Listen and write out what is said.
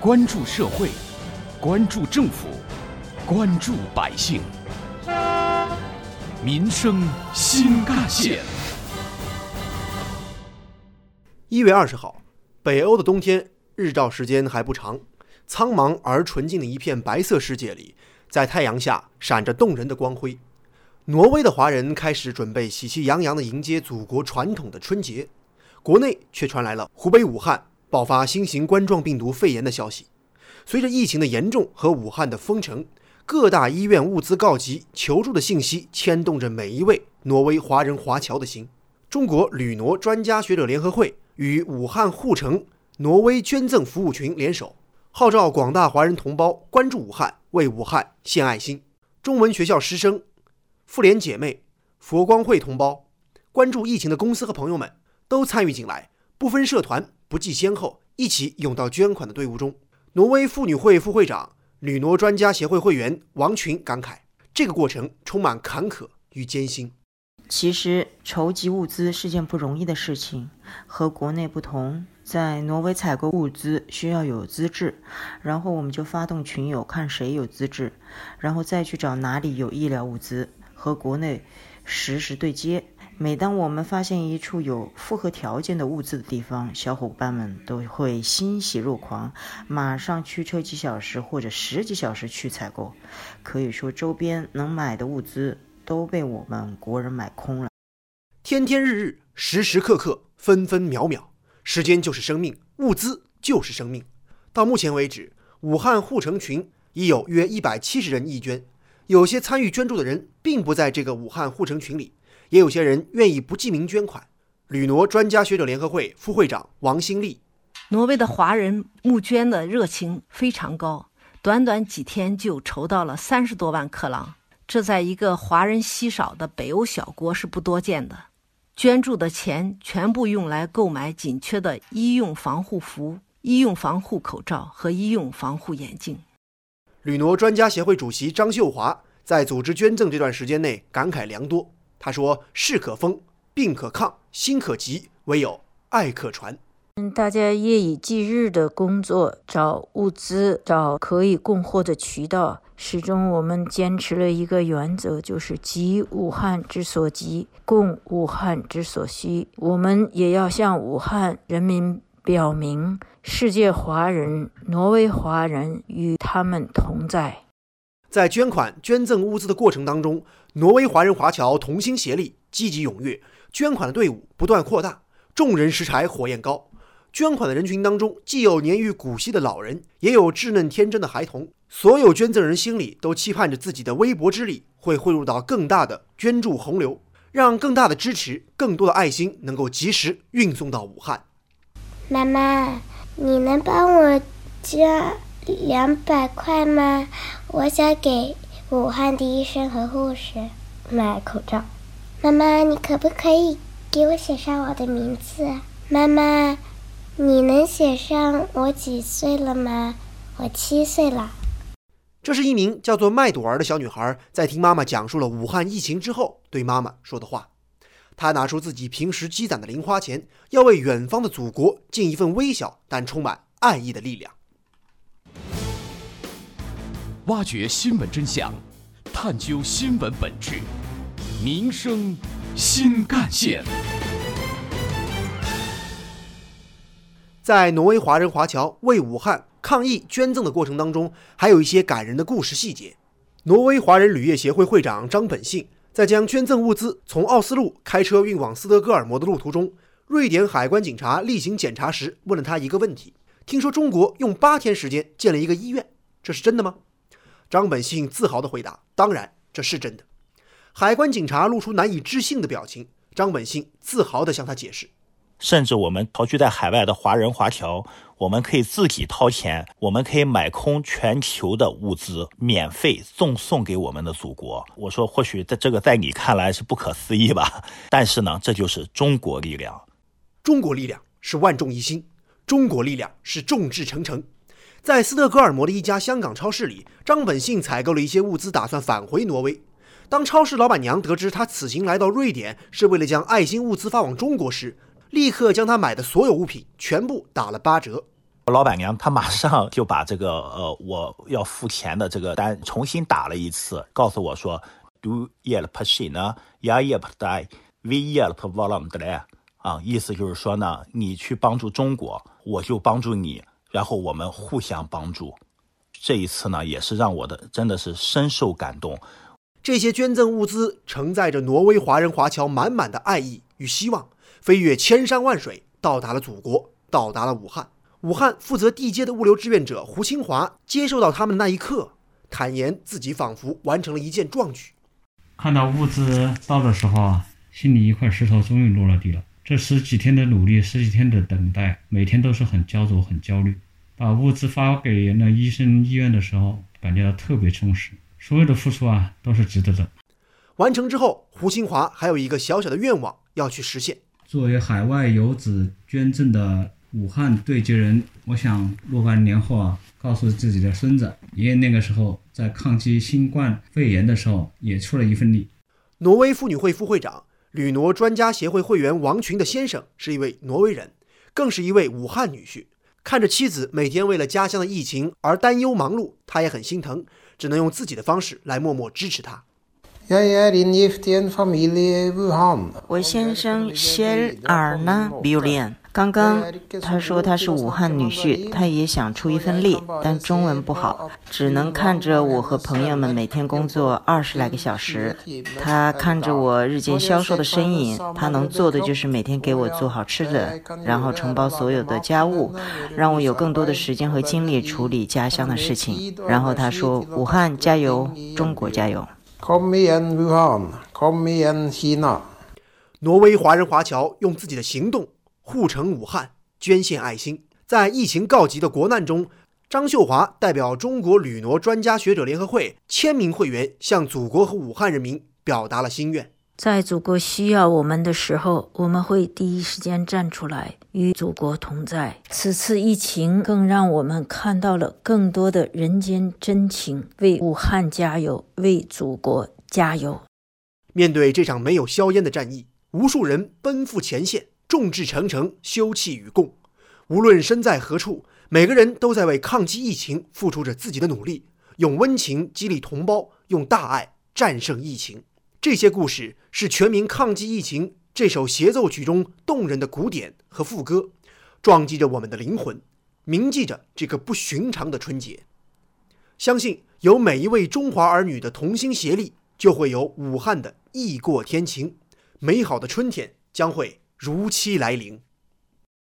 关注社会，关注政府，关注百姓，民生新干线。一月二十号，北欧的冬天日照时间还不长，苍茫而纯净的一片白色世界里，在太阳下闪着动人的光辉。挪威的华人开始准备喜气洋洋地迎接祖国传统的春节，国内却传来了湖北武汉。爆发新型冠状病毒肺炎的消息，随着疫情的严重和武汉的封城，各大医院物资告急，求助的信息牵动着每一位挪威华人华侨的心。中国旅挪专家学者联合会与武汉护城挪威捐赠服务群联手，号召广大华人同胞关注武汉，为武汉献爱心。中文学校师生、妇联姐妹、佛光会同胞，关注疫情的公司和朋友们都参与进来，不分社团。不计先后，一起涌到捐款的队伍中。挪威妇女会副会长、旅挪专家协会会员王群感慨：“这个过程充满坎坷与艰辛。其实筹集物资是件不容易的事情。和国内不同，在挪威采购物资需要有资质，然后我们就发动群友看谁有资质，然后再去找哪里有医疗物资，和国内实时对接。”每当我们发现一处有符合条件的物资的地方，小伙伴们都会欣喜若狂，马上驱车几小时或者十几小时去采购。可以说，周边能买的物资都被我们国人买空了。天天日日，时时刻刻，分分秒秒，时间就是生命，物资就是生命。到目前为止，武汉护城群已有约一百七十人义捐，有些参与捐助的人并不在这个武汉护城群里。也有些人愿意不记名捐款。旅挪专家学者联合会副会长王新立：挪威的华人募捐的热情非常高，短短几天就筹到了三十多万克朗，这在一个华人稀少的北欧小国是不多见的。捐助的钱全部用来购买紧缺的医用防护服、医用防护口罩和医用防护眼镜。旅挪专家协会主席张秀华在组织捐赠这段时间内感慨良多。他说：“事可封，病可抗，心可急，唯有爱可传。”嗯，大家夜以继日的工作，找物资，找可以供货的渠道。始终我们坚持了一个原则，就是急武汉之所急，供武汉之所需。我们也要向武汉人民表明，世界华人、挪威华人与他们同在。在捐款捐赠物资的过程当中，挪威华人华侨同心协力，积极踊跃，捐款的队伍不断扩大，众人拾柴火焰高。捐款的人群当中，既有年逾古稀的老人，也有稚嫩天真的孩童。所有捐赠人心里都期盼着自己的微薄之力会汇入到更大的捐助洪流，让更大的支持、更多的爱心能够及时运送到武汉。妈妈，你能帮我加？两百块吗？我想给武汉的医生和护士买口罩。妈妈，你可不可以给我写上我的名字？妈妈，你能写上我几岁了吗？我七岁了。这是一名叫做麦朵儿的小女孩，在听妈妈讲述了武汉疫情之后，对妈妈说的话。她拿出自己平时积攒的零花钱，要为远方的祖国尽一份微小但充满爱意的力量。挖掘新闻真相，探究新闻本质，民生新干线。在挪威华人华侨为武汉抗疫捐赠的过程当中，还有一些感人的故事细节。挪威华人旅业协会会长张本信在将捐赠物资从奥斯陆开车运往斯德哥尔摩的路途中，瑞典海关警察例行检查时问了他一个问题：听说中国用八天时间建了一个医院，这是真的吗？张本信自豪地回答：“当然，这是真的。”海关警察露出难以置信的表情。张本信自豪地向他解释：“甚至我们逃居在海外的华人华侨，我们可以自己掏钱，我们可以买空全球的物资，免费赠送给我们的祖国。”我说：“或许在这个在你看来是不可思议吧？但是呢，这就是中国力量。中国力量是万众一心，中国力量是众志成城。”在斯德哥尔摩的一家香港超市里，张本信采购了一些物资，打算返回挪威。当超市老板娘得知他此行来到瑞典是为了将爱心物资发往中国时，立刻将他买的所有物品全部打了八折。老板娘她马上就把这个呃我要付钱的这个单重新打了一次，告诉我说，Do help China, yeah help they, we yelp volunteer。啊，意思就是说呢，你去帮助中国，我就帮助你，然后我们互相帮助。这一次呢，也是让我的真的是深受感动。这些捐赠物资承载着挪威华人华侨满满的爱意与希望，飞越千山万水，到达了祖国，到达了武汉。武汉负责地接的物流志愿者胡清华接受到他们的那一刻，坦言自己仿佛完成了一件壮举。看到物资到的时候啊，心里一块石头终于落了地了。这十几天的努力，十几天的等待，每天都是很焦灼、很焦虑。把物资发给那医生医院的时候，感觉到特别充实。所有的付出啊，都是值得的。完成之后，胡新华还有一个小小的愿望要去实现。作为海外游子捐赠的武汉对接人，我想若干年后啊，告诉自己的孙子，爷爷那个时候在抗击新冠肺炎的时候也出了一份力。挪威妇女会副会长、旅挪专家协会会员王群的先生是一位挪威人，更是一位武汉女婿。看着妻子每天为了家乡的疫情而担忧忙碌，他也很心疼，只能用自己的方式来默默支持她。我先生谢尔纳比尤连，刚刚他说他是武汉女婿，他也想出一份力，但中文不好，只能看着我和朋友们每天工作二十来个小时。他看着我日渐消瘦的身影，他能做的就是每天给我做好吃的，然后承包所有的家务，让我有更多的时间和精力处理家乡的事情。然后他说：“武汉加油，中国加油。” Kom igen Wuhan, kom igen China。挪威华人华侨用自己的行动护城武汉，捐献爱心。在疫情告急的国难中，张秀华代表中国旅挪专家学者联合会千名会员，向祖国和武汉人民表达了心愿。在祖国需要我们的时候，我们会第一时间站出来，与祖国同在。此次疫情更让我们看到了更多的人间真情。为武汉加油，为祖国加油！面对这场没有硝烟的战役，无数人奔赴前线，众志成城，休戚与共。无论身在何处，每个人都在为抗击疫情付出着自己的努力，用温情激励同胞，用大爱战胜疫情。这些故事是《全民抗击疫情》这首协奏曲中动人的鼓点和副歌，撞击着我们的灵魂，铭记着这个不寻常的春节。相信有每一位中华儿女的同心协力，就会有武汉的异过天晴，美好的春天将会如期来临。